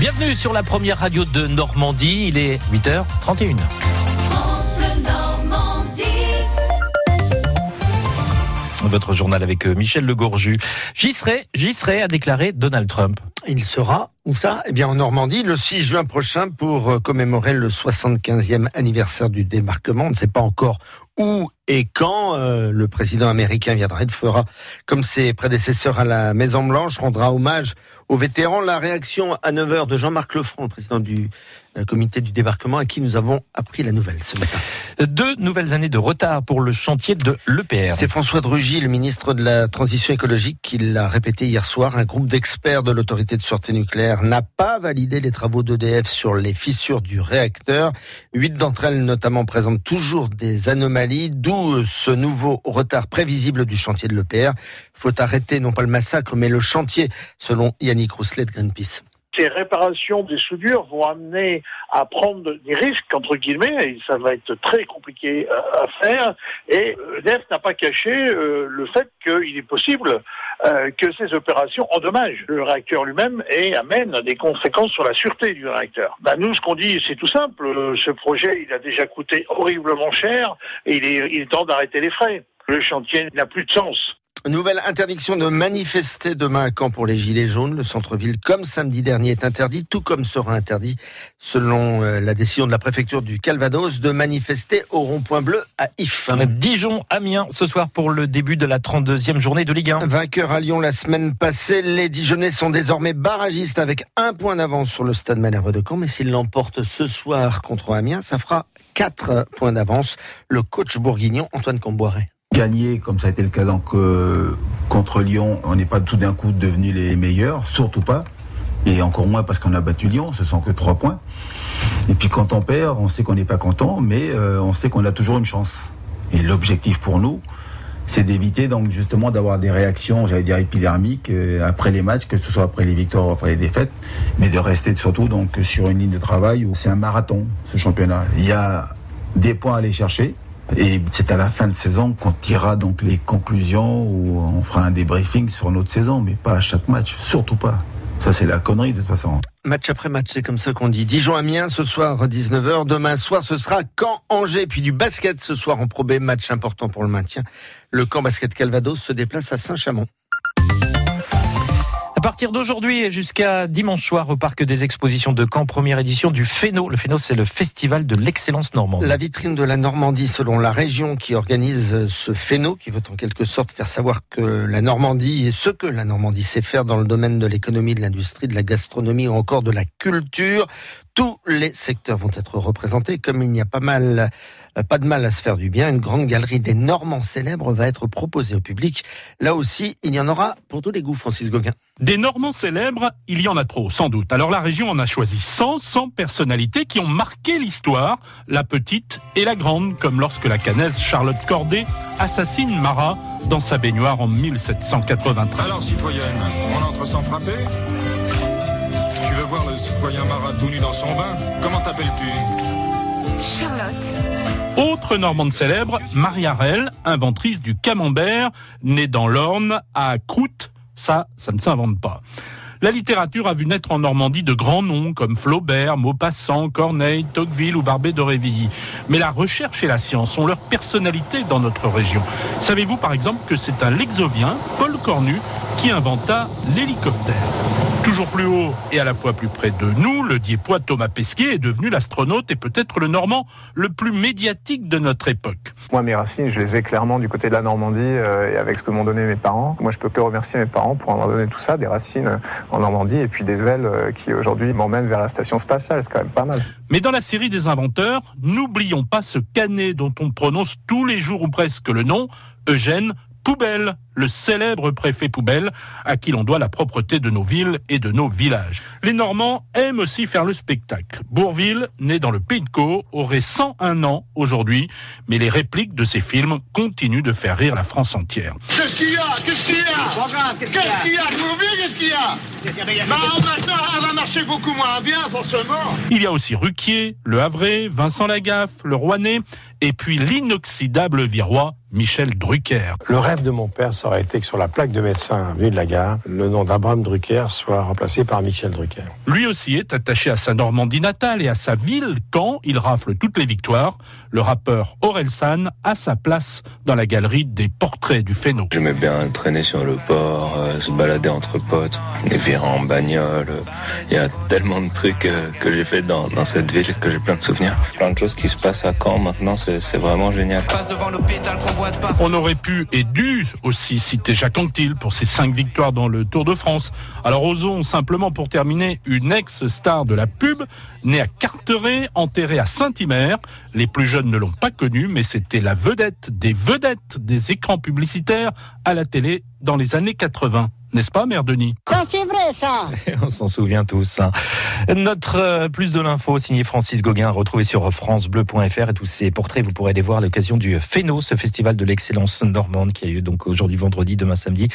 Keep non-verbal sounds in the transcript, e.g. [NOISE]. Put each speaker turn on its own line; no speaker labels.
Bienvenue sur la première radio de Normandie. Il est 8h31. Votre journal avec euh, Michel Legorju. J'y serai, j'y serai, a déclaré Donald Trump.
Il sera, où ça? Eh bien en Normandie, le 6 juin prochain, pour euh, commémorer le 75e anniversaire du débarquement. On ne sait pas encore où et quand euh, le président américain viendra. Il fera, comme ses prédécesseurs à la Maison-Blanche, rendra hommage aux vétérans. La réaction à 9h de Jean-Marc Lefranc, le président du euh, comité du débarquement, à qui nous avons appris la nouvelle ce matin.
Deux nouvelles années de retard pour le chantier de l'EPR.
C'est François de Rugy, le ministre de la Transition écologique, qui l'a répété hier soir. Un groupe d'experts de l'autorité de sûreté nucléaire n'a pas validé les travaux d'EDF sur les fissures du réacteur. Huit d'entre elles, notamment, présentent toujours des anomalies, d'où ce nouveau retard prévisible du chantier de l'EPR. Faut arrêter non pas le massacre, mais le chantier, selon Yannick Rousselet de Greenpeace
ces réparations des soudures vont amener à prendre des risques, entre guillemets, et ça va être très compliqué à faire. Et EDF n'a pas caché euh, le fait qu'il est possible euh, que ces opérations endommagent le réacteur lui-même et amènent des conséquences sur la sûreté du réacteur. Ben, nous, ce qu'on dit, c'est tout simple. Euh, ce projet, il a déjà coûté horriblement cher et il est, il est temps d'arrêter les frais. Le chantier n'a plus de sens.
Nouvelle interdiction de manifester demain à Caen pour les Gilets jaunes. Le centre-ville, comme samedi dernier, est interdit, tout comme sera interdit, selon euh, la décision de la préfecture du Calvados, de manifester au rond-point bleu à If.
Dijon, Amiens, ce soir pour le début de la 32e journée de Ligue 1.
Vainqueur à Lyon la semaine passée, les Dijonnais sont désormais barragistes avec un point d'avance sur le stade Malherbe de Caen. Mais s'ils l'emportent ce soir contre Amiens, ça fera quatre points d'avance. Le coach bourguignon, Antoine Comboiré
gagner, comme ça a été le cas donc, contre Lyon, on n'est pas tout d'un coup devenus les meilleurs, surtout pas. Et encore moins parce qu'on a battu Lyon, ce sont que trois points. Et puis quand on perd, on sait qu'on n'est pas content, mais euh, on sait qu'on a toujours une chance. Et l'objectif pour nous, c'est d'éviter donc justement d'avoir des réactions, j'allais dire épidermiques euh, après les matchs, que ce soit après les victoires ou après les défaites, mais de rester surtout donc sur une ligne de travail où c'est un marathon ce championnat. Il y a des points à aller chercher, et c'est à la fin de saison qu'on tirera donc les conclusions ou on fera un débriefing sur notre saison, mais pas à chaque match, surtout pas. Ça, c'est la connerie de toute façon.
Match après match, c'est comme ça qu'on dit. Dijon-Amiens ce soir 19h. Demain soir, ce sera Caen-Angers. Puis du basket ce soir en Pro match important pour le maintien. Le camp basket Calvados se déplace à Saint-Chamond.
À partir d'aujourd'hui et jusqu'à dimanche soir au Parc des Expositions de Caen, première édition du FENO. Le FENO, c'est le Festival de l'excellence normande.
La vitrine de la Normandie, selon la région qui organise ce FENO, qui veut en quelque sorte faire savoir que la Normandie et ce que la Normandie sait faire dans le domaine de l'économie, de l'industrie, de la gastronomie ou encore de la culture. Tous les secteurs vont être représentés. Comme il n'y a pas pas de mal à se faire du bien, une grande galerie des Normands célèbres va être proposée au public. Là aussi, il y en aura pour tous les goûts, Francis Gauguin.
Des Normands célèbres, il y en a trop, sans doute. Alors la région en a choisi 100, 100 personnalités qui ont marqué l'histoire, la petite et la grande, comme lorsque la canaise Charlotte Corday assassine Marat dans sa baignoire en 1793.
Alors citoyenne, on entre sans frapper Tu veux voir le citoyen Marat tout nu dans son bain? Comment t'appelles-tu?
Charlotte.
Autre normande célèbre, Marie Arel, inventrice du camembert, née dans l'Orne à Croûte, ça, ça ne s'invente pas. La littérature a vu naître en Normandie de grands noms comme Flaubert, Maupassant, Corneille, Tocqueville ou Barbé d'Aurevilly. Mais la recherche et la science ont leur personnalité dans notre région. Savez-vous par exemple que c'est un Lexovien, Paul Cornu, qui inventa l'hélicoptère? Toujours plus haut et à la fois plus près de nous, le Diepois Thomas Pesquet est devenu l'astronaute et peut-être le Normand le plus médiatique de notre époque.
Moi, mes racines, je les ai clairement du côté de la Normandie euh, et avec ce que m'ont donné mes parents. Moi, je peux que remercier mes parents pour avoir donné tout ça, des racines en Normandie et puis des ailes euh, qui aujourd'hui m'emmènent vers la station spatiale. C'est quand même pas mal.
Mais dans la série des inventeurs, n'oublions pas ce canet dont on prononce tous les jours ou presque le nom, Eugène Poubelle, le célèbre préfet Poubelle, à qui l'on doit la propreté de nos villes et de nos villages. Les Normands aiment aussi faire le spectacle. Bourville, né dans le Pays de Caux, aurait 101 ans aujourd'hui, mais les répliques de ses films continuent de faire rire la France entière.
Qu'est-ce qu'il y a? Qu'est-ce qu'il y a? Qu'est-ce qu'il y a? Qu'est-ce qu'il y a? Bah maintenant, elle va marcher beaucoup moins bien, forcément.
Il y a aussi Ruquier, Le Havre, Vincent Lagaffe, Le Rouennais, et puis l'inoxydable Virois Michel Drucker.
Le rêve de mon père, ça aurait été que sur la plaque de médecin vue de la gare, le nom d'Abraham Drucker soit remplacé par Michel Drucker.
Lui aussi est attaché à sa Normandie natale et à sa ville quand il rafle toutes les victoires. Le rappeur Orelsan a sa place dans la galerie des portraits du Féno.
J'aimais bien traîner sur le port, euh, se balader entre potes, les virer en bagnole. Il y a tellement de trucs euh, que j'ai fait dans, dans, cette ville que j'ai plein de souvenirs. Plein de choses qui se passent à Caen maintenant, c'est vraiment génial.
On aurait pu et dû aussi citer Jacques Anquetil pour ses cinq victoires dans le Tour de France. Alors osons simplement pour terminer une ex-star de la pub, née à Carteret, enterrée à Saint-Hymer. Les plus jeunes ne l'ont pas connue, mais c'était la vedette des vedettes des écrans publicitaires à la télé dans les années 80. N'est-ce pas, Mère Denis?
Ça, c'est vrai, ça [LAUGHS]
On s'en souvient tous. Hein. Notre euh, plus de l'info, signé Francis Gauguin, retrouvé sur francebleu.fr et tous ces portraits, vous pourrez les voir à l'occasion du FENO, ce festival de l'excellence normande qui a lieu donc aujourd'hui vendredi, demain samedi